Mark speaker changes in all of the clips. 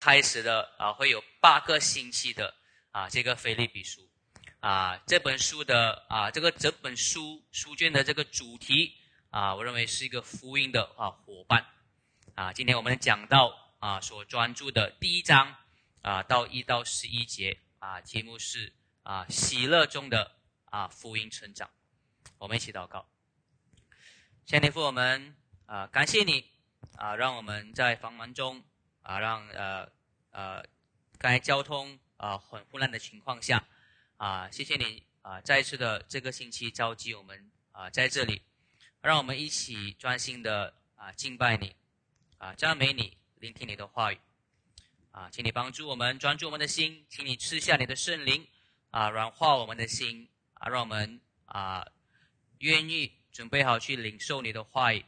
Speaker 1: 开始的啊，会有八个星期的啊，这个菲利比书啊，这本书的啊，这个整本书书卷的这个主题啊，我认为是一个福音的啊伙伴啊。今天我们讲到啊，所专注的第一章啊，到一到十一节啊，题目是啊，喜乐中的啊福音成长。我们一起祷告，天父，我们啊，感谢你啊，让我们在繁忙中。啊，让呃呃，刚才交通啊很混乱的情况下，啊，谢谢你啊，再次的这个星期召集我们啊在这里，让我们一起专心的啊敬拜你，啊赞美你，聆听你的话语，啊，请你帮助我们专注我们的心，请你吃下你的圣灵，啊软化我们的心，啊让我们啊愿意准备好去领受你的话语，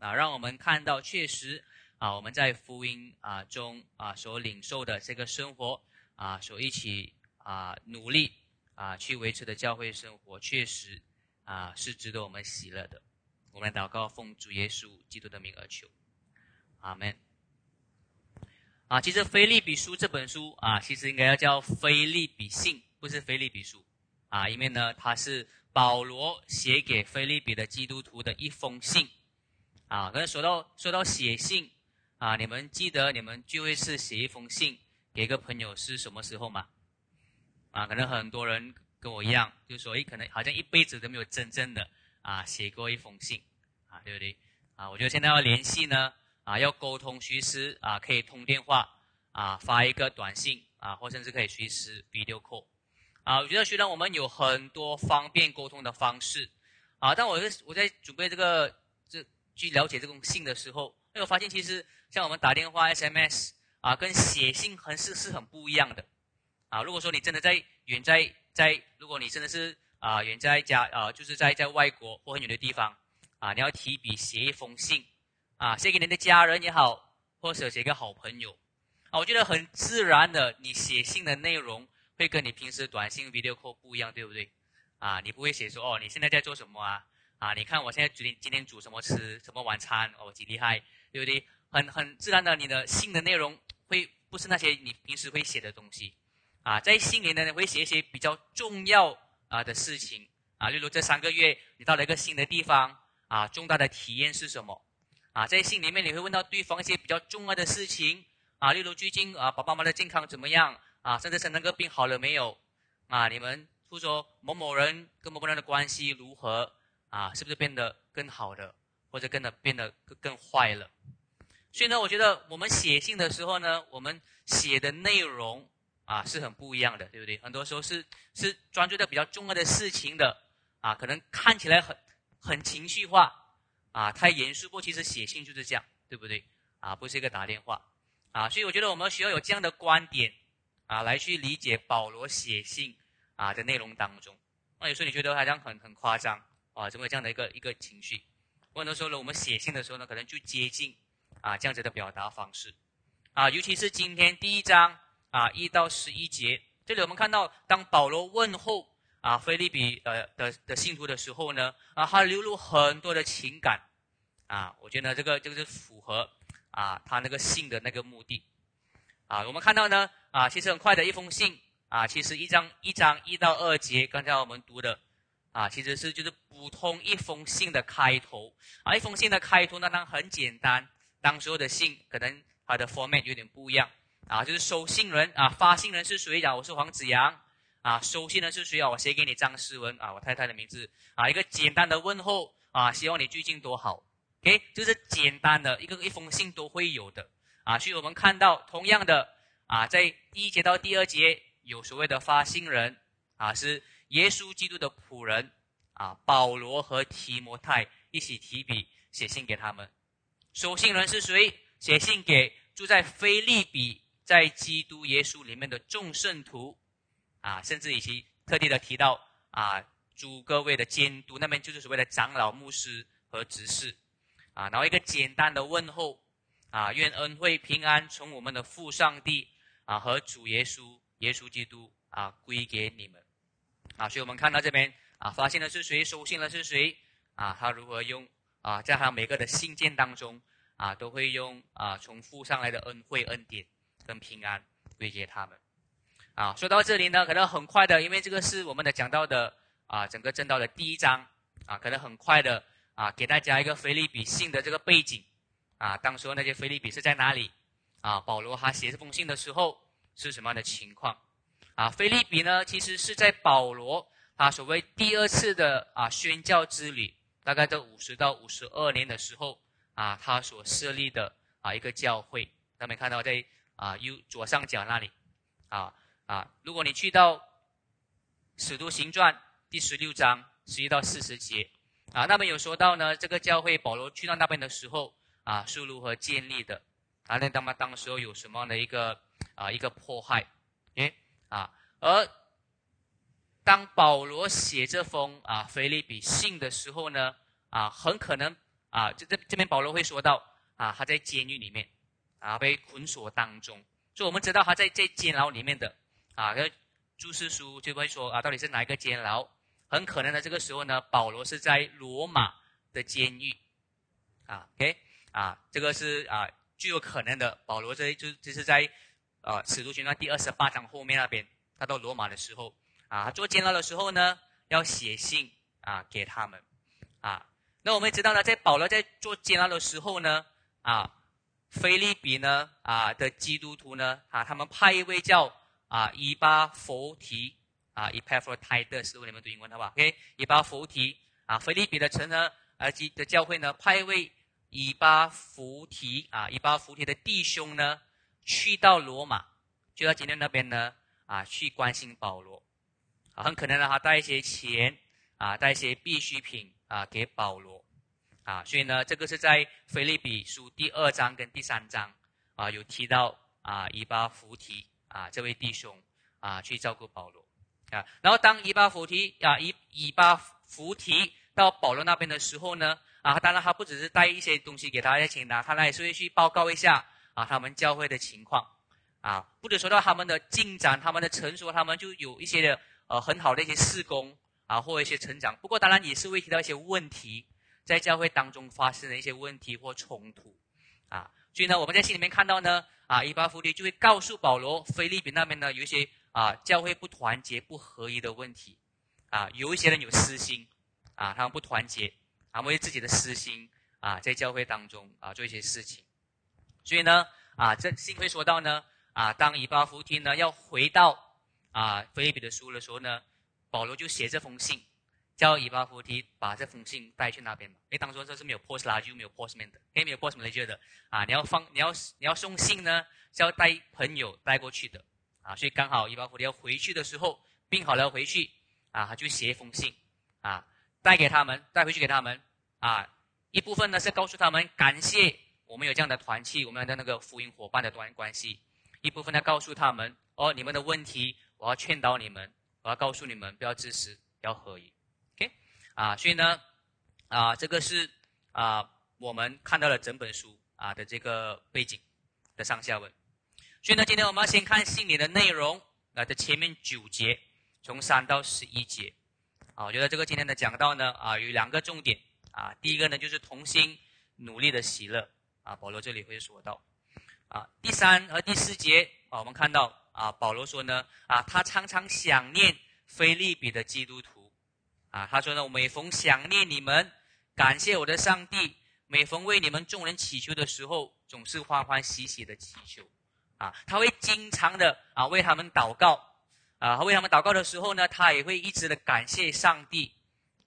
Speaker 1: 啊让我们看到确实。啊，我们在福音啊中啊所领受的这个生活啊，所一起啊努力啊去维持的教会生活，确实啊是值得我们喜乐的。我们祷告，奉主耶稣基督的名而求，阿门。啊，其实《菲利比书》这本书啊，其实应该要叫《菲利比信》，不是《菲利比书》啊，因为呢，它是保罗写给菲利比的基督徒的一封信啊。可是说到说到写信。啊，你们记得你们聚会是写一封信给一个朋友是什么时候吗？啊，可能很多人跟我一样，就说，诶，可能好像一辈子都没有真正的啊写过一封信，啊，对不对？啊，我觉得现在要联系呢，啊，要沟通随时啊可以通电话，啊，发一个短信，啊，或甚至可以随时 video call，啊，我觉得虽然我们有很多方便沟通的方式，啊，但我我在准备这个这去了解这封信的时候，哎，我发现其实。像我们打电话、SMS 啊，跟写信很是是很不一样的啊。如果说你真的在远在在，如果你真的是啊远在家啊，就是在在外国或很远的地方啊，你要提笔写一封信啊，写给你的家人也好，或者写给好朋友啊，我觉得很自然的，你写信的内容会跟你平时短信 video call 不一样，对不对？啊，你不会写说哦，你现在在做什么啊？啊，你看我现在今今天煮什么吃，什么晚餐哦，几厉害，对不对？很很自然的，你的信的内容会不是那些你平时会写的东西，啊，在信里呢，你会写一些比较重要啊的事情啊，例如这三个月你到了一个新的地方啊，重大的体验是什么？啊，在信里面你会问到对方一些比较重要的事情啊，例如最近啊，爸爸妈妈的健康怎么样啊，甚至生那个病好了没有？啊，你们或者说某某人跟某某人的关系如何？啊，是不是变得更好的，或者变得变得更更坏了？所以呢，我觉得我们写信的时候呢，我们写的内容啊是很不一样的，对不对？很多时候是是专注在比较重要的事情的啊，可能看起来很很情绪化啊，太严肃。不过其实写信就是这样，对不对？啊，不是一个打电话啊。所以我觉得我们需要有这样的观点啊，来去理解保罗写信啊的内容当中。那有时候你觉得好像很很夸张啊，怎么有这样的一个一个情绪？很多时候呢，我们写信的时候呢，可能就接近。啊，这样子的表达方式，啊，尤其是今天第一章啊，一到十一节，这里我们看到，当保罗问候啊，菲利比呃的的信徒的时候呢，啊，他流露很多的情感，啊，我觉得这个这个是符合啊他那个信的那个目的，啊，我们看到呢，啊，其实很快的一封信，啊，其实一章一章一到二节，刚才我们读的，啊，其实是就是普通一封信的开头，啊，一封信的开头呢，当然很简单。当时候的信可能它的 format 有点不一样。啊，就是收信人啊，发信人是谁啊？我是黄子阳。啊，收信人是谁啊？我写给你张诗文。啊，我太太的名字。啊，一个简单的问候。啊，希望你最近多好，OK，就是简单的一个一封信都会有的。啊，所以我们看到同样的啊，在第一节到第二节有所谓的发信人。啊，是耶稣基督的仆人啊，保罗和提摩太一起提笔写信给他们。收信人是谁？写信给住在菲利比，在基督耶稣里面的众圣徒，啊，甚至以及特地的提到啊，主各位的监督，那边就是所谓的长老、牧师和执事，啊，然后一个简单的问候，啊，愿恩惠平安从我们的父上帝啊和主耶稣耶稣基督啊归给你们，啊，所以我们看到这边啊，发现的是谁？收信的是谁？啊，他如何用？啊，在他每个的信件当中，啊，都会用啊从父上来的恩惠恩典，跟平安归给他们。啊，说到这里呢，可能很快的，因为这个是我们的讲到的啊，整个正道的第一章啊，可能很快的啊，给大家一个菲利比信的这个背景啊，当时那些菲利比是在哪里啊？保罗他写这封信的时候是什么样的情况啊？菲利比呢，其实是在保罗他所谓第二次的啊宣教之旅，大概在五十到五十二年的时候啊，他所设立的啊一个教会，大家看到在啊右左上角那里啊。啊，如果你去到《使徒行传》第十六章十一到四十节，啊，那边有说到呢，这个教会保罗去到那边的时候，啊，是如何建立的？啊，那他们当时候有什么样的一个啊一个迫害？诶，啊，而当保罗写这封啊腓利比信的时候呢，啊，很可能啊，这这这边保罗会说到啊，他在监狱里面啊被捆锁当中，所以我们知道他在在监牢里面的。啊，那注释书就会说啊，到底是哪一个监牢？很可能呢，这个时候呢，保罗是在罗马的监狱。啊，OK，啊，这个是啊，具有可能的。保罗这就就是在啊，使徒行传第二十八章后面那边，他到罗马的时候，啊，做监牢的时候呢，要写信啊给他们。啊，那我们知道呢，在保罗在做监牢的时候呢，啊，菲利比呢啊的基督徒呢啊，他们派一位叫。啊，以巴弗提啊，以帕弗泰的是为你们读英文好吧？OK，以巴弗提啊，菲利比的城呢，呃，基的教会呢，派一位以巴弗提啊，以巴弗提的弟兄呢，去到罗马，去到今天那边呢，啊，去关心保罗，啊，很可能让他带一些钱啊，带一些必需品啊，给保罗，啊，所以呢，这个是在菲利比书第二章跟第三章啊，有提到啊，以巴弗提。啊，这位弟兄啊，去照顾保罗啊。然后当以巴弗提啊，以以巴弗提到保罗那边的时候呢，啊，当然他不只是带一些东西给他来请他，他也是会去报告一下啊，他们教会的情况啊，或者说到他们的进展、他们的成熟，他们就有一些的呃很好的一些事工啊，或一些成长。不过当然也是会提到一些问题，在教会当中发生的一些问题或冲突啊。所以呢，我们在信里面看到呢。啊，伊巴弗利就会告诉保罗，菲利比那边呢有一些啊教会不团结、不合一的问题，啊，有一些人有私心，啊，他们不团结，他们为自己的私心啊，在教会当中啊做一些事情，所以呢，啊，这信会说到呢，啊，当以巴弗提呢要回到啊菲利比的书的时候呢，保罗就写这封信。叫以巴弗提把这封信带去那边嘛？因为当初这是没有 post 拉就没有 postman 的，也没有 postman 来的啊！你要放，你要你要送信呢，是要带朋友带过去的啊！所以刚好以巴弗提要回去的时候，病好了回去啊，他就写一封信啊，带给他们，带回去给他们啊。一部分呢是告诉他们感谢我们有这样的团契，我们的那个福音伙伴的关关系；一部分呢告诉他们哦，你们的问题，我要劝导你们，我要告诉你们不要自私，要合一。啊，所以呢，啊，这个是啊，我们看到了整本书啊的这个背景的上下文。所以呢，今天我们要先看信里的内容啊的前面九节，从三到十一节。啊，我觉得这个今天的讲到呢啊有两个重点啊，第一个呢就是同心努力的喜乐啊，保罗这里会说到啊，第三和第四节啊，我们看到啊，保罗说呢啊，他常常想念菲利比的基督徒。啊，他说呢，每逢想念你们，感谢我的上帝，每逢为你们众人祈求的时候，总是欢欢喜喜的祈求。啊，他会经常的啊为他们祷告，啊，为他们祷告的时候呢，他也会一直的感谢上帝。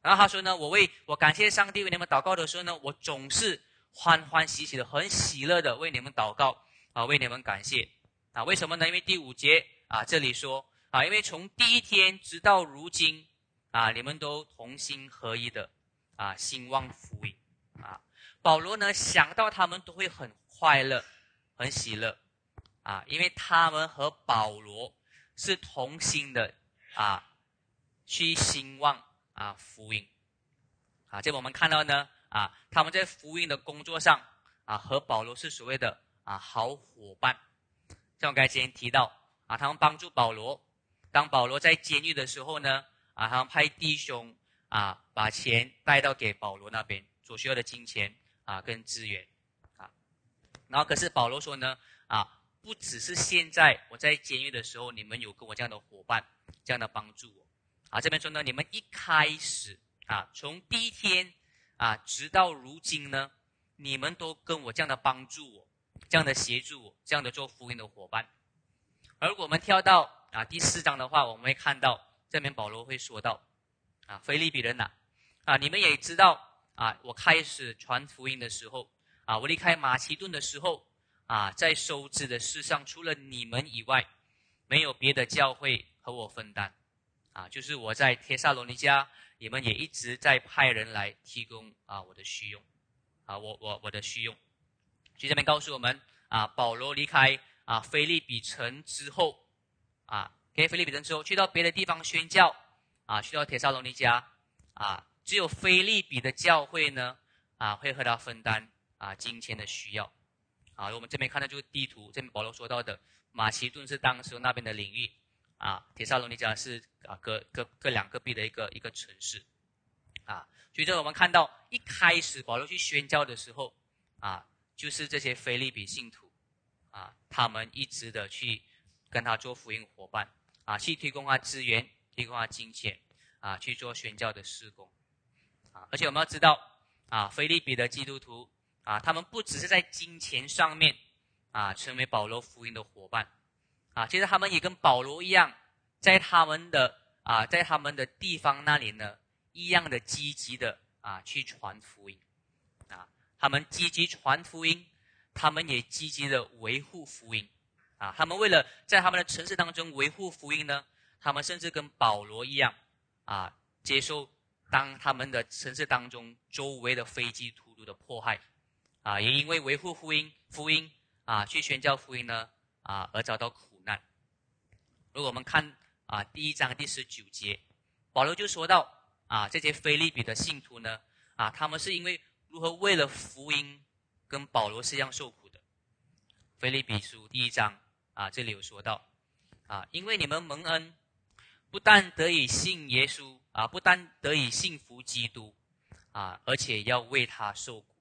Speaker 1: 然后他说呢，我为我感谢上帝为你们祷告的时候呢，我总是欢欢喜喜的，很喜乐的为你们祷告，啊，为你们感谢。啊，为什么呢？因为第五节啊，这里说啊，因为从第一天直到如今。啊，你们都同心合一的，啊，兴旺福音，啊，保罗呢想到他们都会很快乐，很喜乐，啊，因为他们和保罗是同心的，啊，去兴旺啊福音，啊，这我们看到呢，啊，他们在福音的工作上，啊，和保罗是所谓的啊好伙伴，像我刚才前提到，啊，他们帮助保罗，当保罗在监狱的时候呢。啊，他们派弟兄啊，把钱带到给保罗那边所需要的金钱啊，跟资源啊。然后可是保罗说呢，啊，不只是现在我在监狱的时候，你们有跟我这样的伙伴，这样的帮助我。啊，这边说呢，你们一开始啊，从第一天啊，直到如今呢，你们都跟我这样的帮助我，这样的协助我，这样的做福音的伙伴。而我们跳到啊第四章的话，我们会看到这边保罗会说到，啊，菲利比人呐，啊，你们也知道啊，我开始传福音的时候，啊，我离开马其顿的时候，啊，在收支的事上，除了你们以外，没有别的教会和我分担。啊，就是我在帖萨罗尼迦，你们也一直在派人来提供啊我的需用，啊我我我的需用。就这边告诉我们啊，保罗离开啊菲利比城之后，啊给菲利比城之后，去到别的地方宣教，啊去到帖萨罗尼迦，啊只有菲利比的教会呢，啊会和他分担啊金钱的需要。啊我们这边看到就是地图，这边保罗说到的马其顿是当时那边的领域。啊，铁萨罗尼迦是啊，各各各两个币的一个一个城市，啊，所以这我们看到一开始保罗去宣教的时候，啊，就是这些菲利比信徒，啊，他们一直的去跟他做福音伙伴，啊，去提供他资源，提供他金钱，啊，去做宣教的施工，啊，而且我们要知道，啊，菲利比的基督徒，啊，他们不只是在金钱上面，啊，成为保罗福音的伙伴。啊，其实他们也跟保罗一样，在他们的啊，在他们的地方那里呢，一样的积极的啊去传福音，啊，他们积极传福音，他们也积极的维护福音，啊，他们为了在他们的城市当中维护福音呢，他们甚至跟保罗一样，啊，接受当他们的城市当中周围的飞机突突的迫害，啊，也因为维护福音，福音啊，去宣教福音呢，啊，而遭到苦。如果我们看啊第一章第十九节，保罗就说到啊这些菲利比的信徒呢啊他们是因为如何为了福音跟保罗是一样受苦的。菲利比书第一章啊这里有说到啊因为你们蒙恩，不但得以信耶稣啊不但得以信服基督啊而且要为他受苦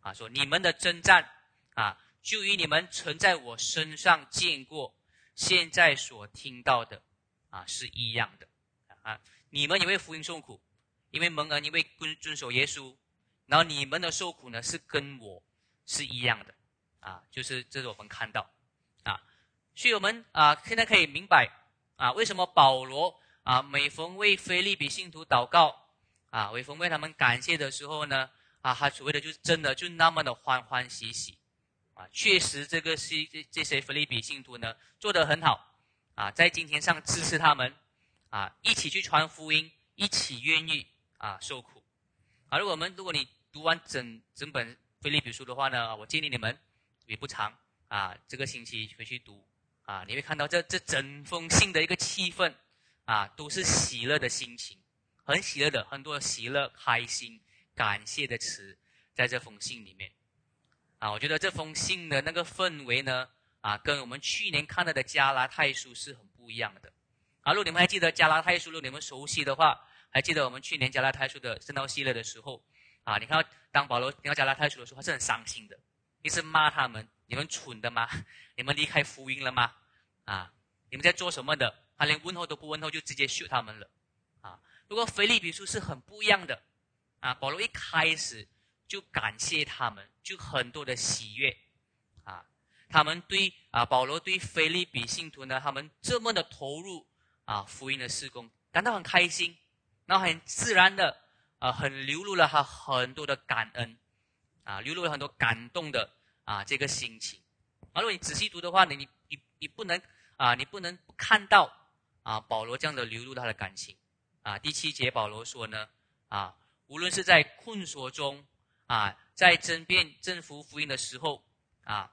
Speaker 1: 啊说你们的征战啊就与你们曾在我身上见过。现在所听到的，啊，是一样的，啊，你们也为福音受苦，因为蒙恩，因为遵遵守耶稣，然后你们的受苦呢，是跟我是一样的，啊，就是这是我们看到，啊，所以我们啊，现在可以明白，啊，为什么保罗啊，每逢为菲利比信徒祷告，啊，每逢为他们感谢的时候呢，啊，他所谓的就是真的就那么的欢欢喜喜。确实，这个是这这些菲利比信徒呢做得很好，啊，在金钱上支持他们，啊，一起去传福音，一起愿意啊受苦，啊，如果我们如果你读完整整本菲利比书的话呢，我建议你们也不长啊，这个星期回去读，啊，你会看到这这整封信的一个气氛，啊，都是喜乐的心情，很喜乐的，很多喜乐、开心、感谢的词在这封信里面。啊，我觉得这封信的那个氛围呢，啊，跟我们去年看到的加拉太书是很不一样的。啊，如果你们还记得加拉太书，如果你们熟悉的话，还记得我们去年加拉太书的圣道系列的时候，啊，你看当保罗听到加拉太书的时候，他是很伤心的，一直骂他们：你们蠢的吗？你们离开福音了吗？啊，你们在做什么的？他连问候都不问候，就直接秀他们了。啊，如果腓利比书是很不一样的。啊，保罗一开始。就感谢他们，就很多的喜悦，啊，他们对啊保罗对菲利比信徒呢，他们这么的投入啊福音的施工，感到很开心，然后很自然的啊很流露了他很多的感恩，啊流露了很多感动的啊这个心情，啊如果你仔细读的话，你你你你不能啊你不能看到啊保罗这样的流露他的感情，啊第七节保罗说呢啊无论是在困锁中。啊，在争辩政府福音的时候，啊，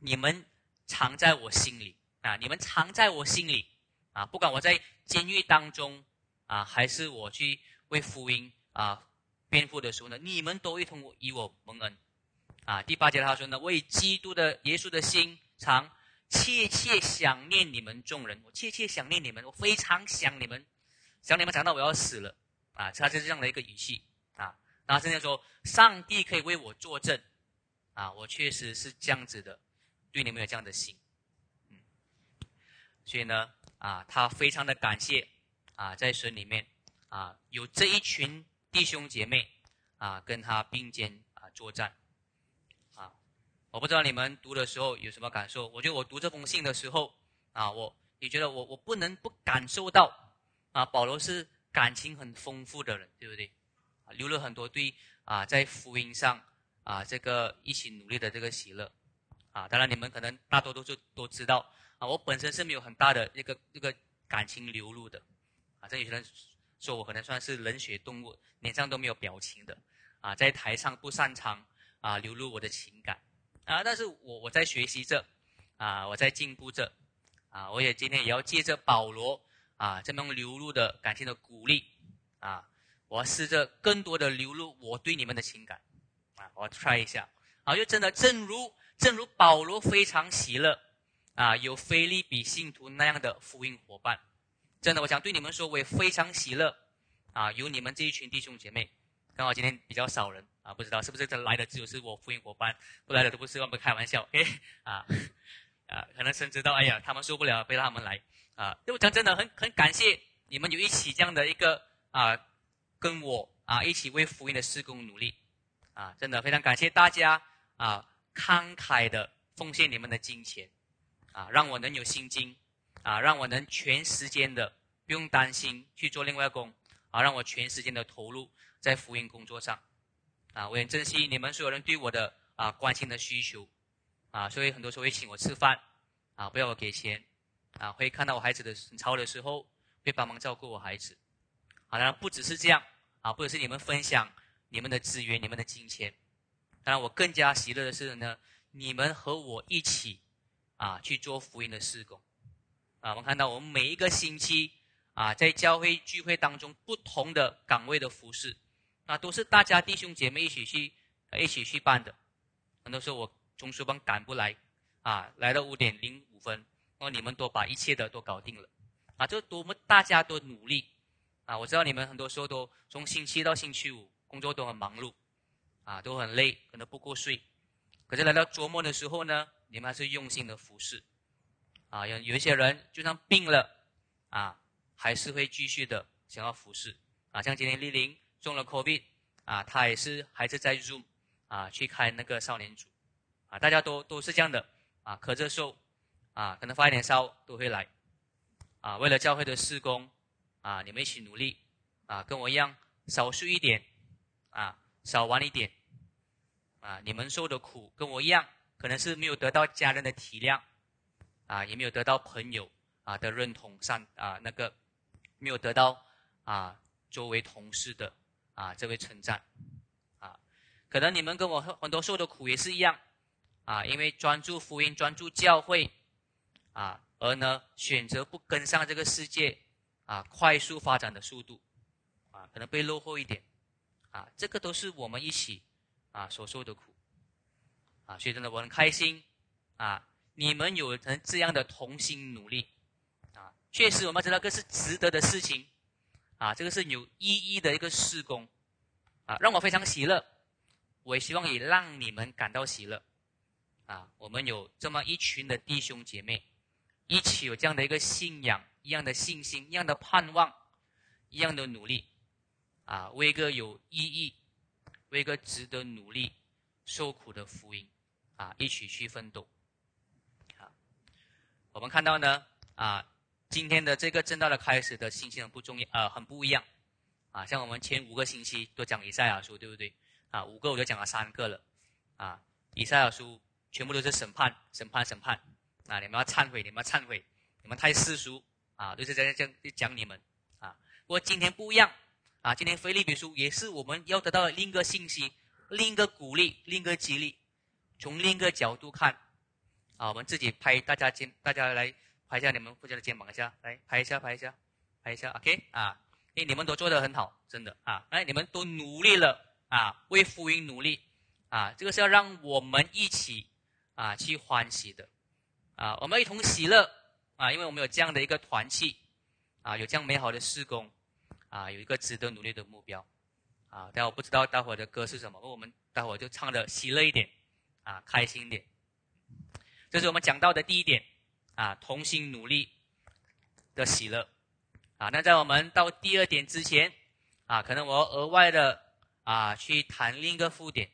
Speaker 1: 你们藏在我心里啊，你们藏在我心里啊，不管我在监狱当中啊，还是我去为福音啊辩护的时候呢，你们都一同与我蒙恩啊。第八节他说呢，为基督的耶稣的心常切切想念你们众人，我切切想念你们，我非常想你们，想你们想到我要死了啊，他就是这样的一个语气。然后现在说，上帝可以为我作证，啊，我确实是这样子的，对你们有这样的心，嗯所以呢，啊，他非常的感谢啊，在神里面啊，有这一群弟兄姐妹啊，跟他并肩啊作战。啊，我不知道你们读的时候有什么感受？我觉得我读这封信的时候啊，我你觉得我我不能不感受到啊，保罗是感情很丰富的人，对不对？啊，留了很多对啊，在福音上。啊，这个一起努力的这个喜乐，啊，当然你们可能大多都是都知道啊，我本身是没有很大的一个一个感情流露的，啊，这有些人说我可能算是冷血动物，脸上都没有表情的，啊，在台上不擅长啊流露我的情感，啊，但是我我在学习着，啊，我在进步着，啊，我也今天也要借着保罗啊这么流露的感情的鼓励，啊，我试着更多的流露我对你们的情感。啊，我 try 一下，啊，就真的，正如正如保罗非常喜乐，啊，有菲利比信徒那样的福音伙伴，真的，我想对你们说，我也非常喜乐，啊，有你们这一群弟兄姐妹，刚好今天比较少人，啊，不知道是不是这来的只有是我福音伙伴，不来的都不是，我们开玩笑，哎，啊，啊，可能甚至到，哎呀，他们受不了，被他们来，啊，我讲真的很很感谢你们有一起这样的一个啊，跟我啊一起为福音的施工努力。啊，真的非常感谢大家啊，慷慨的奉献你们的金钱，啊，让我能有心。经，啊，让我能全时间的不用担心去做另外工，啊，让我全时间的投入在福音工作上，啊，我很珍惜你们所有人对我的啊关心的需求，啊，所以很多时候会请我吃饭，啊，不要我给钱，啊，会看到我孩子的很吵的时候，会帮忙照顾我孩子，啊，当然不只是这样，啊，不只是你们分享。你们的资源，你们的金钱，当然我更加喜乐的是呢，你们和我一起啊去做福音的事工，啊，我们看到我们每一个星期啊在教会聚会当中不同的岗位的服饰，啊都是大家弟兄姐妹一起去一起去办的，很多时候我中书班赶不来，啊来到五点零五分，哦你们都把一切的都搞定了，啊这多么大家都努力，啊我知道你们很多时候都从星期一到星期五。工作都很忙碌，啊，都很累，可能不够睡。可是来到周末的时候呢，你们还是用心的服侍，啊，有有一些人就算病了，啊，还是会继续的想要服侍，啊，像今天丽玲中了 COVID，啊，她也是还是在 Zoom，啊，去开那个少年组，啊，大家都都是这样的，啊，咳着嗽，啊，可能发一点烧都会来，啊，为了教会的施工，啊，你们一起努力，啊，跟我一样少睡一点。啊，少玩一点，啊，你们受的苦跟我一样，可能是没有得到家人的体谅，啊，也没有得到朋友啊的认同上啊那个，没有得到啊周围同事的啊这位称赞，啊，可能你们跟我很多受的苦也是一样，啊，因为专注福音、专注教会，啊，而呢选择不跟上这个世界啊快速发展的速度，啊，可能被落后一点。啊，这个都是我们一起啊所受的苦，啊，所以真的我很开心啊，你们有成这样的同心努力，啊，确实我们知道这是值得的事情，啊，这个是有意义的一个施工，啊，让我非常喜乐，我也希望也让你们感到喜乐，啊，我们有这么一群的弟兄姐妹，一起有这样的一个信仰，一样的信心，一样的盼望，一样的努力。啊，为一个有意义、为一个值得努力、受苦的福音，啊，一起去奋斗。好，我们看到呢，啊，今天的这个正道的开始的信息很不重要，呃，很不一样。啊，像我们前五个星期都讲以赛亚书，对不对？啊，五个我就讲了三个了。啊，以赛亚书全部都是审判、审判、审判。啊，你们要忏悔，你们要忏悔，你们太世俗。啊，都是在这样讲你们。啊，不过今天不一样。啊，今天菲利比书也是我们要得到的另一个信息，另一个鼓励，另一个激励。从另一个角度看，啊，我们自己拍大家肩，大家来拍一下你们互相的肩膀一下，来拍一下，拍一下，拍一下，OK 啊？哎，你们都做得很好，真的啊！哎，你们都努力了啊，为福音努力啊，这个是要让我们一起啊去欢喜的啊，我们一同喜乐啊，因为我们有这样的一个团契啊，有这样美好的施工。啊，有一个值得努力的目标，啊，但我不知道待会的歌是什么，我们待会就唱的喜乐一点，啊，开心点。这是我们讲到的第一点，啊，同心努力，的喜乐。啊，那在我们到第二点之前，啊，可能我额外的啊去谈另一个副点，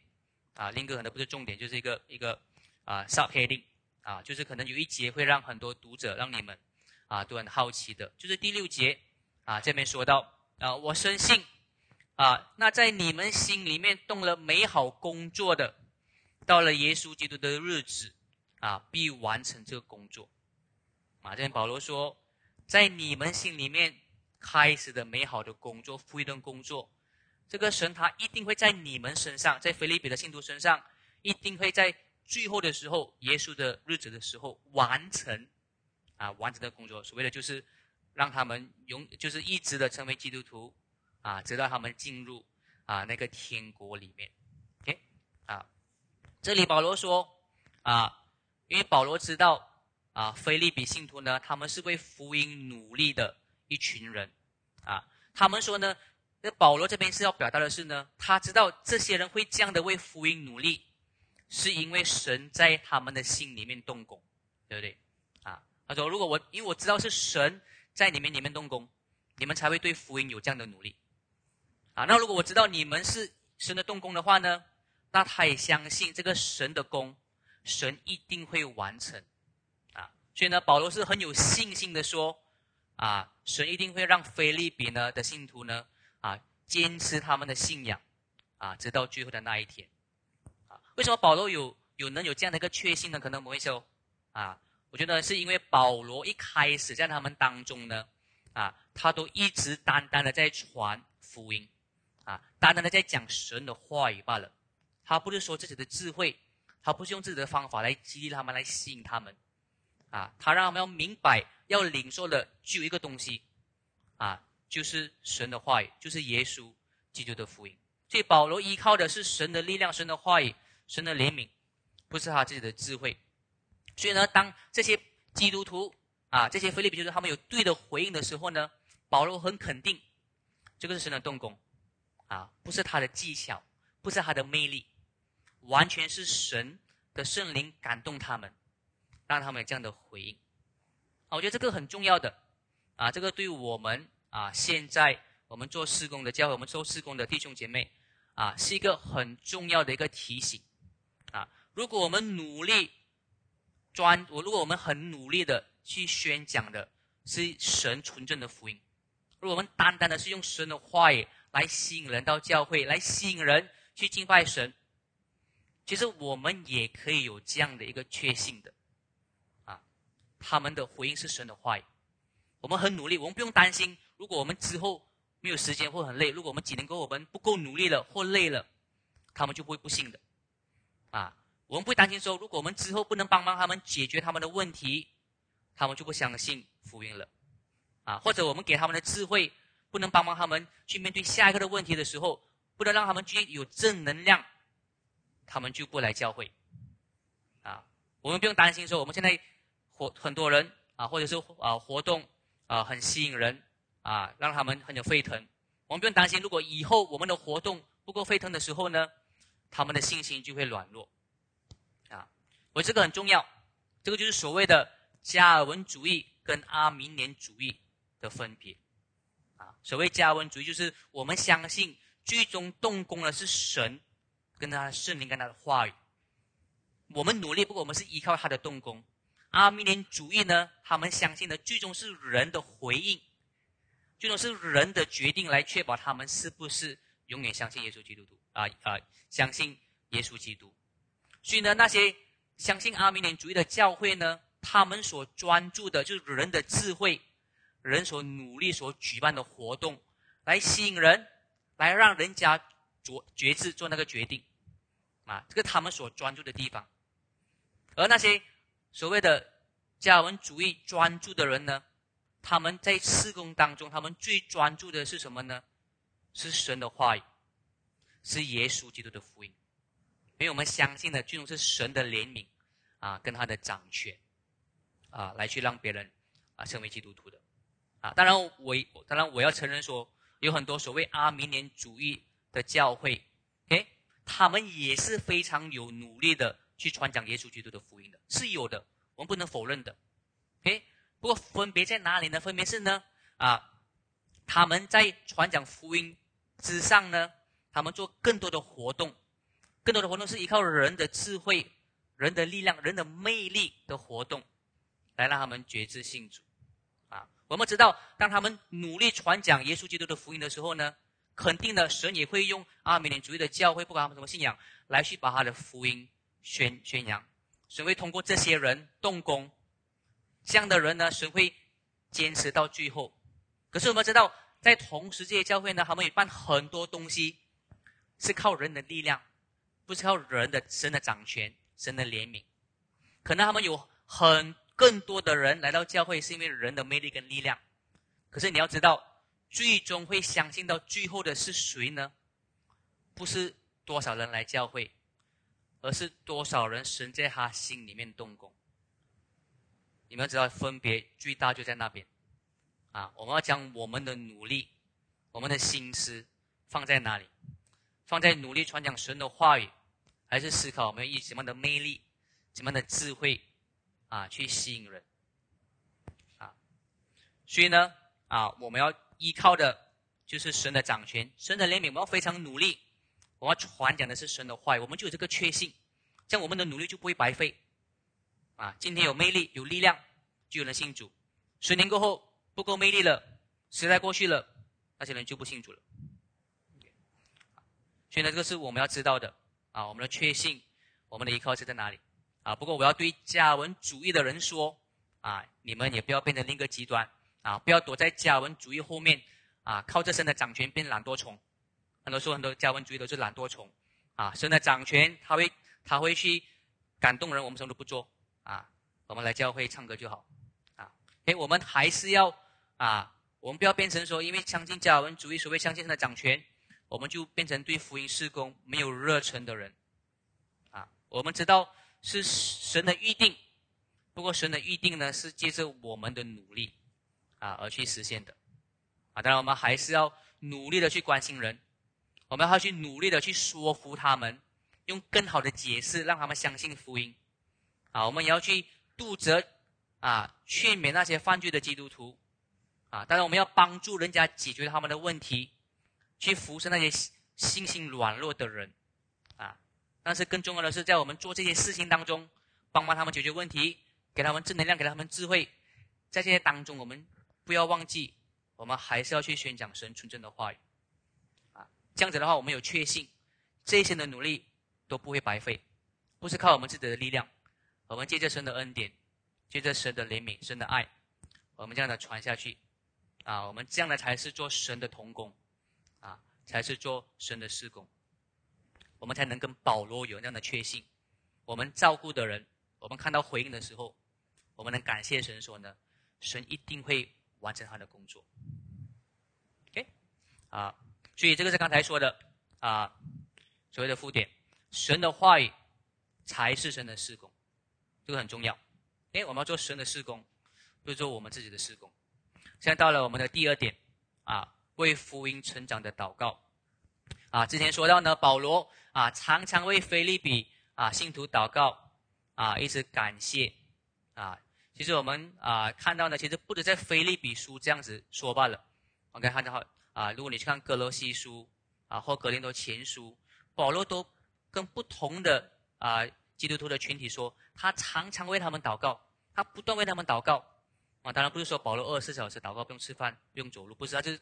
Speaker 1: 啊，另一个可能不是重点，就是一个一个啊 subheading，啊，就是可能有一节会让很多读者让你们啊都很好奇的，就是第六节啊这边说到啊，我深信啊，那在你们心里面动了美好工作的，到了耶稣基督的日子啊，必完成这个工作。啊，这边保罗说。在你们心里面开始的美好的工作，福音的工作，这个神他一定会在你们身上，在菲利比的信徒身上，一定会在最后的时候，耶稣的日子的时候完成，啊，完成的工作。所谓的就是让他们永，就是一直的成为基督徒，啊，直到他们进入啊那个天国里面。OK，啊，这里保罗说，啊，因为保罗知道。啊，菲利比信徒呢，他们是为福音努力的一群人，啊，他们说呢，那保罗这边是要表达的是呢，他知道这些人会这样的为福音努力，是因为神在他们的心里面动工，对不对？啊，他说，如果我因为我知道是神在你们里面动工，你们才会对福音有这样的努力，啊，那如果我知道你们是神的动工的话呢，那他也相信这个神的功，神一定会完成。啊所以呢，保罗是很有信心的说，啊，神一定会让菲利比呢的信徒呢，啊，坚持他们的信仰，啊，直到最后的那一天，为什么保罗有有能有这样的一个确信呢？可能我们会说，啊，我觉得是因为保罗一开始在他们当中呢，啊，他都一直单单的在传福音，啊，单单的在讲神的话语罢了，他不是说自己的智慧，他不是用自己的方法来激励他们，来吸引他们。啊，他让他们要明白，要领受的只有一个东西，啊，就是神的话语，就是耶稣基督的福音。所以保罗依靠的是神的力量、神的话语、神的怜悯，不是他自己的智慧。所以呢，当这些基督徒啊，这些菲利比就是他们有对的回应的时候呢，保罗很肯定，这个是神的动工，啊，不是他的技巧，不是他的魅力，完全是神的圣灵感动他们。让他们有这样的回应，啊，我觉得这个很重要的，啊，这个对我们啊，现在我们做施工的教会，我们做施工的弟兄姐妹，啊，是一个很重要的一个提醒，如果我们努力专，我如果我们很努力的去宣讲的是神纯正的福音，如果我们单单的是用神的话语来吸引人到教会，来吸引人去敬拜神，其实我们也可以有这样的一个确信的。啊他们的回应是神的话语，我们很努力，我们不用担心。如果我们之后没有时间或很累，如果我们几年后我们不够努力了或累了，他们就不会不信的。啊，我们不担心说，如果我们之后不能帮忙他们解决他们的问题，他们就不相信福音了。啊，或者我们给他们的智慧不能帮忙他们去面对下一个的问题的时候，不能让他们去有正能量，他们就不来教会。啊，我们不用担心说，我们现在。活很多人啊，或者是啊活动啊很吸引人啊，让他们很有沸腾。我们不用担心，如果以后我们的活动不够沸腾的时候呢，他们的信心就会软弱。我这个很重要，这个就是所谓的加尔文主义跟阿明年主义的分别。啊，所谓加尔文主义就是我们相信最终动工的是神，跟他的圣灵跟他的话语。我们努力，不过我们是依靠他的动工。阿弥连主义呢？他们相信的最终是人的回应，最终是人的决定来确保他们是不是永远相信耶稣基督徒啊啊，相信耶稣基督。所以呢，那些相信阿弥连主义的教会呢，他们所专注的就是人的智慧，人所努力所举办的活动，来吸引人，来让人家做决志做那个决定，啊，这个他们所专注的地方，而那些。所谓的加文主义专注的人呢，他们在施工当中，他们最专注的是什么呢？是神的话语，是耶稣基督的福音。因为我们相信的最终是神的怜悯啊，跟他的掌权啊，来去让别人啊成为基督徒的啊。当然，我当然我要承认说，有很多所谓阿明年主义的教会，诶，他们也是非常有努力的。去传讲耶稣基督的福音的，是有的，我们不能否认的。诶，不过分别在哪里呢？分别是呢啊，他们在传讲福音之上呢，他们做更多的活动，更多的活动是依靠人的智慧、人的力量、人的魅力的活动，来让他们觉知信主。啊，我们知道，当他们努力传讲耶稣基督的福音的时候呢，肯定的，神也会用阿美尼主义的教会，不管他们什么信仰，来去把他的福音宣宣扬。神会通过这些人动工，这样的人呢，神会坚持到最后。可是我们知道，在同时这些教会呢，他们也办很多东西，是靠人的力量，不是靠人的神的掌权、神的怜悯。可能他们有很更多的人来到教会，是因为人的魅力跟力量。可是你要知道，最终会相信到最后的是谁呢？不是多少人来教会。而是多少人神在他心里面动工？你们知道分别最大就在那边，啊！我们要将我们的努力、我们的心思放在哪里？放在努力传讲神的话语，还是思考我们以什么样的魅力、什么样的智慧啊去吸引人？啊！所以呢，啊，我们要依靠的就是神的掌权、神的怜悯，我们要非常努力。我们要传讲的是神的话语，我们就有这个确信，这样我们的努力就不会白费。啊，今天有魅力、有力量，就有人信主；十年过后不够魅力了，时代过去了，那些人就不信主了。所以呢，这个是我们要知道的啊，我们的确信，我们的依靠是在哪里啊？不过我要对加文主义的人说啊，你们也不要变成另一个极端啊，不要躲在加文主义后面啊，靠着神的掌权变懒惰虫。很多时候，很多加文主义都是懒惰虫，啊，神的掌权，他会他会去感动人，我们什么都不做，啊，我们来教会唱歌就好，啊，哎，我们还是要啊，我们不要变成说，因为相信加文主义，所谓相信神的掌权，我们就变成对福音事工没有热忱的人，啊，我们知道是神的预定，不过神的预定呢，是借着我们的努力啊而去实现的，啊，当然我们还是要努力的去关心人。我们要去努力的去说服他们，用更好的解释让他们相信福音。啊，我们也要去杜责啊，劝勉那些犯罪的基督徒。啊，当然我们要帮助人家解决他们的问题，去扶持那些信心软弱的人。啊，但是更重要的是，在我们做这些事情当中，帮帮他们解决问题，给他们正能量，给他们智慧。在这些当中，我们不要忘记，我们还是要去宣讲神纯正的话语啊。这样子的话，我们有确信，这些的努力都不会白费，不是靠我们自己的力量，我们借着神的恩典，借着神的怜悯、神的爱，我们这样的传下去，啊，我们这样的才是做神的童工，才是做神的施工，我们才能跟保罗有那样的确信。我们照顾的人，我们看到回应的时候，我们能感谢神说呢，神一定会完成他的工作。OK，啊。所以这个是刚才说的啊，所谓的附点，神的话语才是神的施工，这个很重要。哎，我们要做神的施工，不是做我们自己的施工。现在到了我们的第二点啊，为福音成长的祷告啊。之前说到呢，保罗啊常常为菲利比啊信徒祷告啊，一直感谢啊。其实我们啊看到呢，其实不止在菲利比书这样子说罢了。OK，看到。啊，如果你去看哥罗西书啊，或格林多前书，保罗都跟不同的啊基督徒的群体说，他常常为他们祷告，他不断为他们祷告啊。当然不是说保罗二十四小时祷告不用吃饭不用走路，不是，他就是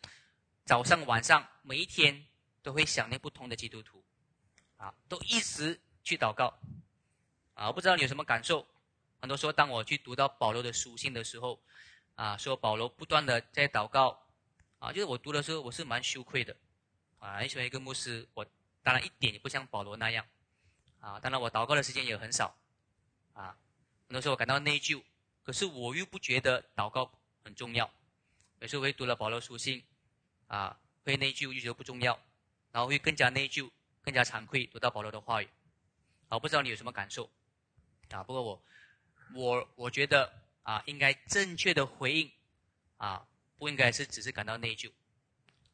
Speaker 1: 早上晚上每一天都会想念不同的基督徒啊，都一直去祷告啊。我不知道你有什么感受？很多时候当我去读到保罗的书信的时候啊，说保罗不断的在祷告。啊，就是我读的时候，我是蛮羞愧的，啊，很喜欢一个牧师，我当然一点也不像保罗那样，啊，当然我祷告的时间也很少，啊，很多时候我感到内疚，可是我又不觉得祷告很重要，有时候会读了保罗书信，啊，会内疚又觉得不重要，然后会更加内疚，更加惭愧读到保罗的话语，啊，不知道你有什么感受，啊，不过我，我我觉得啊，应该正确的回应，啊。不应该是只是感到内疚，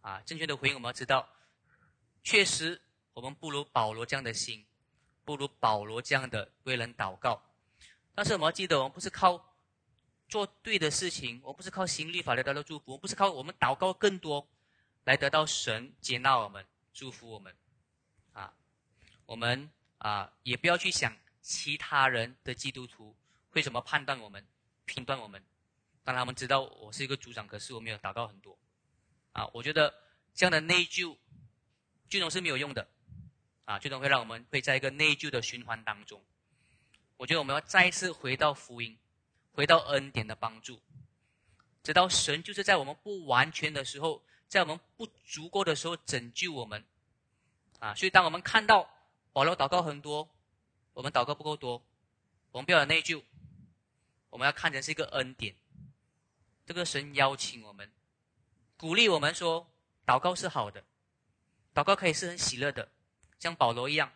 Speaker 1: 啊，正确的回应我们要知道，确实我们不如保罗这样的心，不如保罗这样的为人祷告，但是我们要记得，我们不是靠做对的事情，我们不是靠行律法来得到祝福，我不是靠我们祷告更多来得到神接纳我们、祝福我们，啊，我们啊也不要去想其他人的基督徒会怎么判断我们、评断我们。当他们知道我是一个组长，可是我没有祷告很多，啊，我觉得这样的内疚，最终是没有用的，啊，最终会让我们会在一个内疚的循环当中。我觉得我们要再一次回到福音，回到恩典的帮助，直到神就是在我们不完全的时候，在我们不足够的时候拯救我们，啊，所以当我们看到保罗祷告很多，我们祷告不够多，我们不要有内疚，我们要看成是一个恩典。这个神邀请我们，鼓励我们说，祷告是好的，祷告可以是很喜乐的，像保罗一样，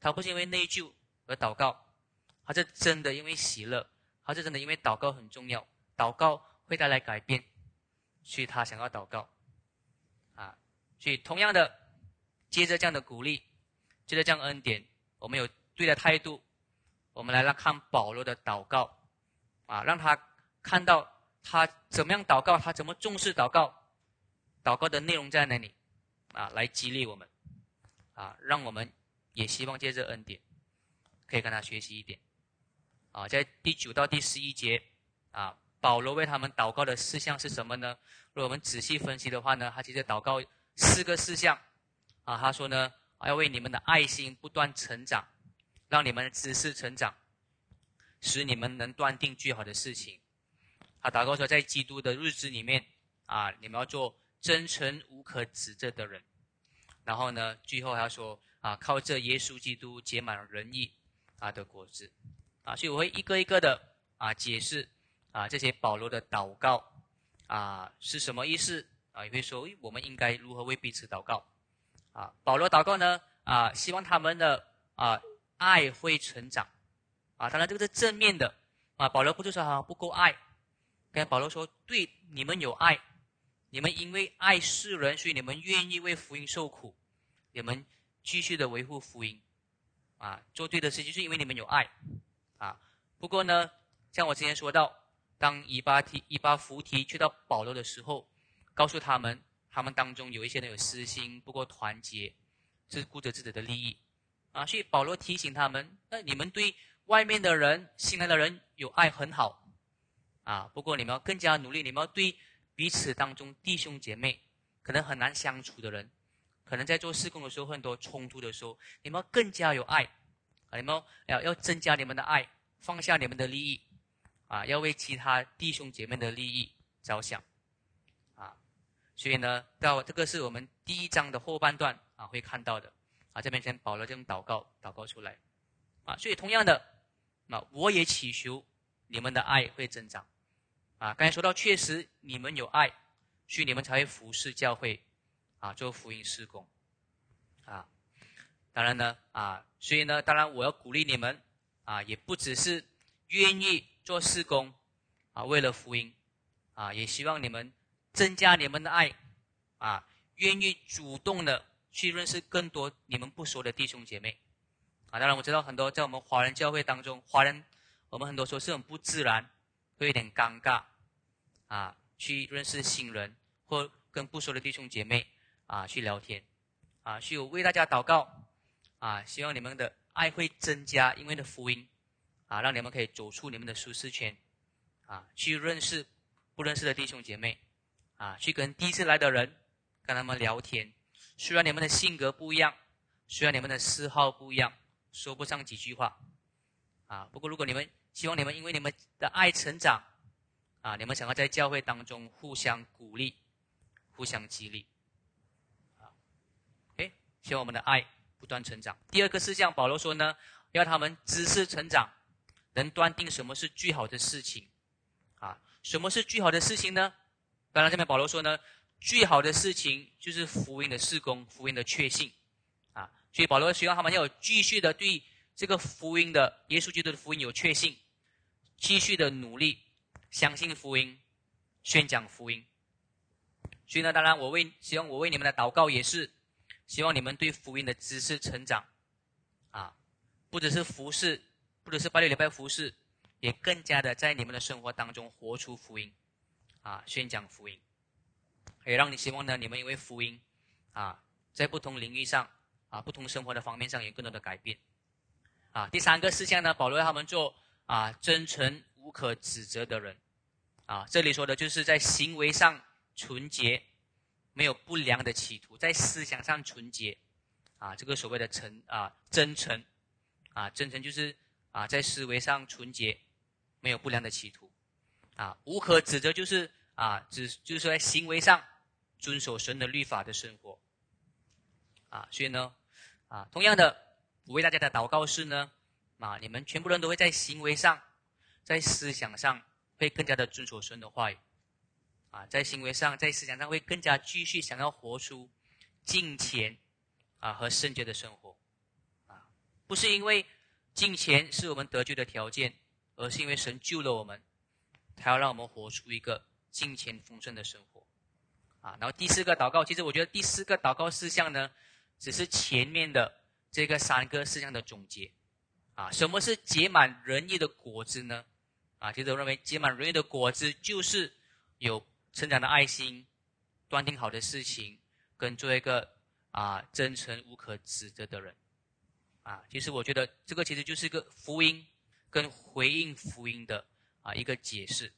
Speaker 1: 他不是因为内疚而祷告，他是真的因为喜乐，他是真的因为祷告很重要，祷告会带来改变，所以他想要祷告，所以同样的，接着这样的鼓励，接着这样恩典，我们有对的态度，我们来来看保罗的祷告，啊，让他看到。他怎么样祷告？他怎么重视祷告？祷告的内容在哪里？啊，来激励我们，啊，让我们也希望借着恩典，可以跟他学习一点。啊，在第九到第十一节，啊，保罗为他们祷告的事项是什么呢？如果我们仔细分析的话呢，他其实祷告四个事项。啊，他说呢，要为你们的爱心不断成长，让你们的知识成长，使你们能断定最好的事情。他祷告说，在基督的日子里面，啊，你们要做真诚无可指责的人。然后呢，最后他说，啊，靠这耶稣基督结满仁义啊的果子，啊，所以我会一个一个的啊解释啊这些保罗的祷告啊是什么意思啊，也会说，我们应该如何为彼此祷告啊？保罗祷告呢啊，希望他们的啊爱会成长啊，当然这个是正面的啊，保罗不是说他不够爱。跟保罗说：“对你们有爱，你们因为爱世人，所以你们愿意为福音受苦，你们继续的维护福音，啊，做对的事情，是因为你们有爱，啊。不过呢，像我之前说到，当以巴提、以巴弗提去到保罗的时候，告诉他们，他们当中有一些人有私心，不够团结，只顾着自己的利益，啊，所以保罗提醒他们：那你们对外面的人、新来的人有爱很好。”啊！不过你们要更加努力，你们要对彼此当中弟兄姐妹可能很难相处的人，可能在做施工的时候很多冲突的时候，你们要更加有爱啊！你们要要增加你们的爱，放下你们的利益啊！要为其他弟兄姐妹的利益着想！所以呢，到这个是我们第一章的后半段啊会看到的啊。这边先保罗这种祷告祷告出来啊！所以同样的，那我也祈求你们的爱会增长。啊，刚才说到，确实你们有爱，所以你们才会服侍教会，啊，做福音施工，啊，当然呢，啊，所以呢，当然我要鼓励你们，啊，也不只是愿意做施工，啊，为了福音，啊，也希望你们增加你们的爱，啊，愿意主动的去认识更多你们不熟的弟兄姐妹，啊，当然我知道很多在我们华人教会当中，华人我们很多时候是很不自然。会有点尴尬，啊，去认识新人或跟不熟的弟兄姐妹啊去聊天，啊，需要为大家祷告，啊，希望你们的爱会增加，因为的福音，啊，让你们可以走出你们的舒适圈，啊，去认识不认识的弟兄姐妹，啊，去跟第一次来的人跟他们聊天，虽然你们的性格不一样，虽然你们的嗜好不一样，说不上几句话，啊，不过如果你们。希望你们因为你们的爱成长，啊，你们想要在教会当中互相鼓励、互相激励，啊，OK，希望我们的爱不断成长。第二个事项，保罗说呢，要他们知识成长，能断定什么是最好的事情，啊，什么是最好的事情呢？当然，这边保罗说呢，最好的事情就是福音的事工、福音的确信，啊，所以保罗希望他们要有继续的对这个福音的耶稣基督的福音有确信。继续的努力，相信福音，宣讲福音。所以呢，当然我为希望我为你们的祷告也是，希望你们对福音的知识成长，啊，不只是服侍，不只是八六礼拜服侍，也更加的在你们的生活当中活出福音，啊，宣讲福音，也让你希望呢，你们因为福音，啊，在不同领域上，啊，不同生活的方面上有更多的改变，啊，第三个事项呢，保罗他们做啊，真诚无可指责的人，啊，这里说的就是在行为上纯洁，没有不良的企图，在思想上纯洁，啊，这个所谓的诚啊，真诚，啊，真诚就是啊，在思维上纯洁。没有不良的企图，啊，无可指责，就是啊，只就是说在行为上遵守神的律法的生活，啊，所以呢，啊，同样的，我为大家的祷告是呢，啊，你们全部人都会在行为上，在思想上会更加的遵守神的话语，啊，在行为上，在思想上会更加继续想要活出敬虔啊和圣洁的生活，啊，不是因为敬虔是我们得救的条件。而是因为神救了我们，他要让我们活出一个金钱丰盛的生活，啊，然后第四个祷告，其实我觉得第四个祷告事项呢，只是前面的这个三个事项的总结，啊，什么是结满仁义的果子呢？啊，其实我认为结满仁义的果子就是有成长的爱心、断定好的事情，跟做一个啊真诚无可指责的人，啊，其实我觉得这个其实就是一个福音。跟回应福音的啊一个解释，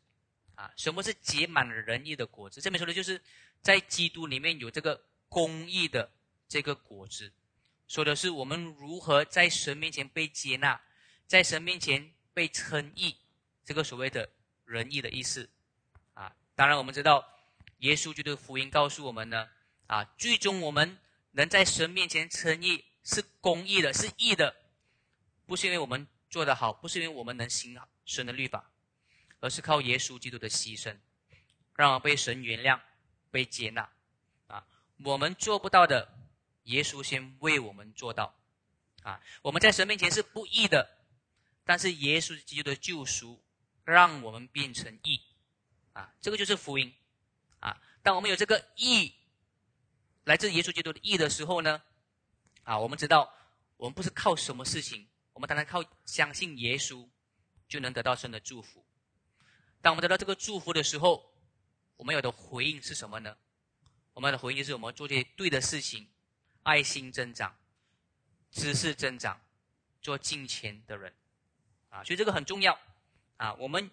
Speaker 1: 啊，什么是结满了仁义的果子？这边说的就是在基督里面有这个公义的这个果子，说的是我们如何在神面前被接纳，在神面前被称义，这个所谓的仁义的意思，啊，当然我们知道耶稣基督的福音告诉我们呢，啊，最终我们能在神面前称义是公义的，是义的，不是因为我们。做得好，不是因为我们能行神的律法，而是靠耶稣基督的牺牲，让我被神原谅、被接纳。啊，我们做不到的，耶稣先为我们做到。啊，我们在神面前是不义的，但是耶稣基督的救赎让我们变成义。啊，这个就是福音。啊，当我们有这个义，来自耶稣基督的义的时候呢，啊，我们知道我们不是靠什么事情。我们单单靠相信耶稣，就能得到神的祝福。当我们得到这个祝福的时候，我们有的回应是什么呢？我们的回应就是我们做这些对的事情，爱心增长，知识增长，做金钱的人啊。所以这个很重要啊。我们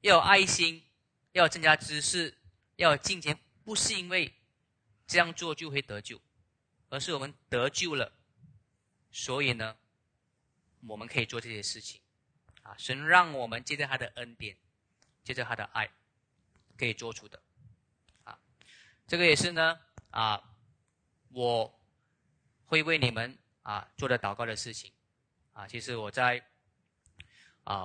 Speaker 1: 要有爱心，要增加知识，要金钱，不是因为这样做就会得救，而是我们得救了，所以呢。我们可以做这些事情，啊，神让我们借着他的恩典，借着他的爱，可以做出的，啊，这个也是呢，啊，我会为你们啊做的祷告的事情，啊，其实我在啊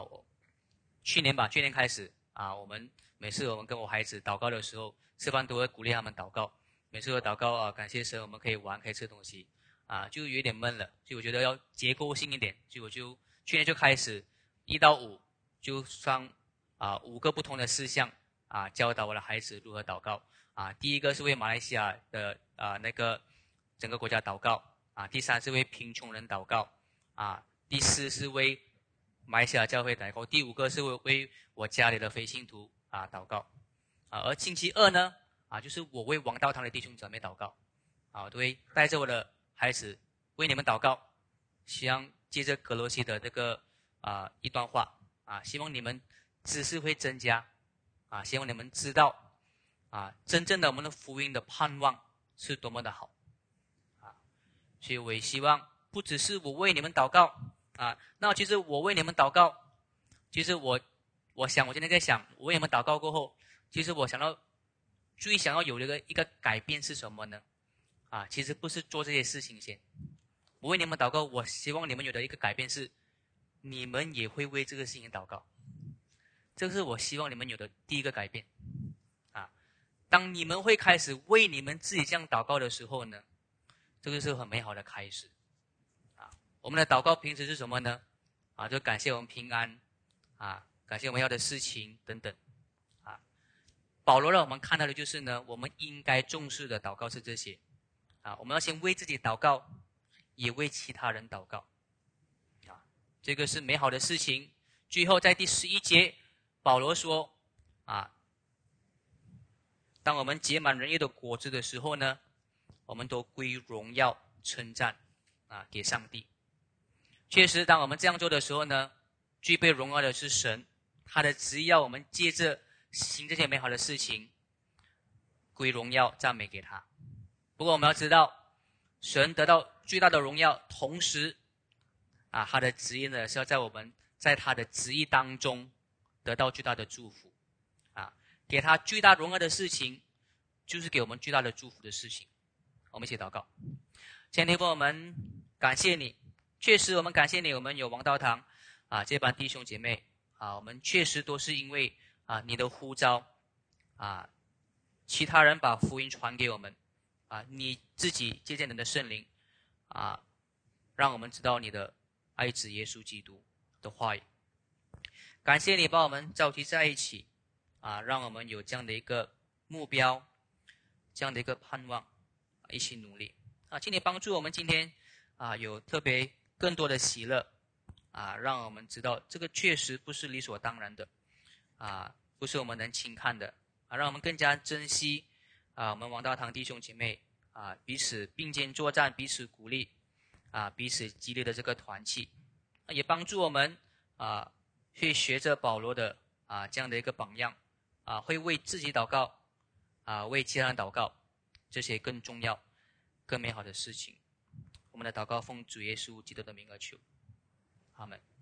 Speaker 1: 去年吧，去年开始啊，我们每次我们跟我孩子祷告的时候，吃饭都会鼓励他们祷告，每次都祷告啊，感谢神，我们可以玩，可以吃东西。啊，就有点闷了，所以我觉得要结构性一点，所以我就去年就开始一到五就上啊五个不同的事项啊，教导我的孩子如何祷告啊。第一个是为马来西亚的啊那个整个国家祷告啊，第三是为贫穷人祷告啊，第四是为马来西亚教会祷告，第五个是为为我家里的非信徒啊祷告啊。而星期二呢啊，就是我为王道堂的弟兄姊妹祷告啊，都会带着我的。孩子为你们祷告，希望借着格罗西的这个啊一段话啊，希望你们知识会增加啊，希望你们知道啊，真正的我们的福音的盼望是多么的好啊，所以我也希望不只是我为你们祷告啊，那其实我为你们祷告，其实我我想我今天在想，我为你们祷告过后，其实我想要最想要有一个一个改变是什么呢？啊，其实不是做这些事情先。我为你们祷告，我希望你们有的一个改变是，你们也会为这个事情祷告。这是我希望你们有的第一个改变。啊，当你们会开始为你们自己这样祷告的时候呢，这个是很美好的开始。啊，我们的祷告平时是什么呢？啊，就感谢我们平安，啊，感谢我们要的事情等等。啊，保罗让我们看到的就是呢，我们应该重视的祷告是这些。啊，我们要先为自己祷告，也为其他人祷告。啊，这个是美好的事情，最后在第十一节，保罗说：“啊，当我们结满仁义的果子的时候呢，我们都归荣耀称赞啊给上帝。确实，当我们这样做的时候呢，具备荣耀的是神，他的旨意要我们借着行这些美好的事情，归荣耀赞美给他。不过我们要知道，神得到最大的荣耀，同时。”啊，他的旨意呢是要在我们在他的旨意当中得到巨大的祝福，啊，给他最大荣耀的事情，就是给我们最大的祝福的事情。我们一起祷告，亲爱的朋友们，感谢你，确实我们感谢你，我们有王道堂。啊这帮弟兄姐妹啊，我们确实都是因为啊你的呼召。啊，其他人把福音传给我们。啊，你自己借鉴你的圣灵。啊，让我们知道你的。爱子耶稣基督的话语，感谢你把我们召集在一起，啊，让我们有这样的一个目标，这样的一个盼望，一起努力啊！请你帮助我们今天啊，有特别更多的喜乐啊，让我们知道这个确实不是理所当然的啊，不是我们能轻看的啊，让我们更加珍惜啊，我们王大堂弟兄姐妹啊，彼此并肩作战，彼此鼓励。啊，彼此激励的这个团契，也帮助我们啊，去学着保罗的啊这样的一个榜样，啊，会为自己祷告，啊，为其他人祷告，这些更重要、更美好的事情。我们的祷告奉主耶稣基督的名而求，阿门。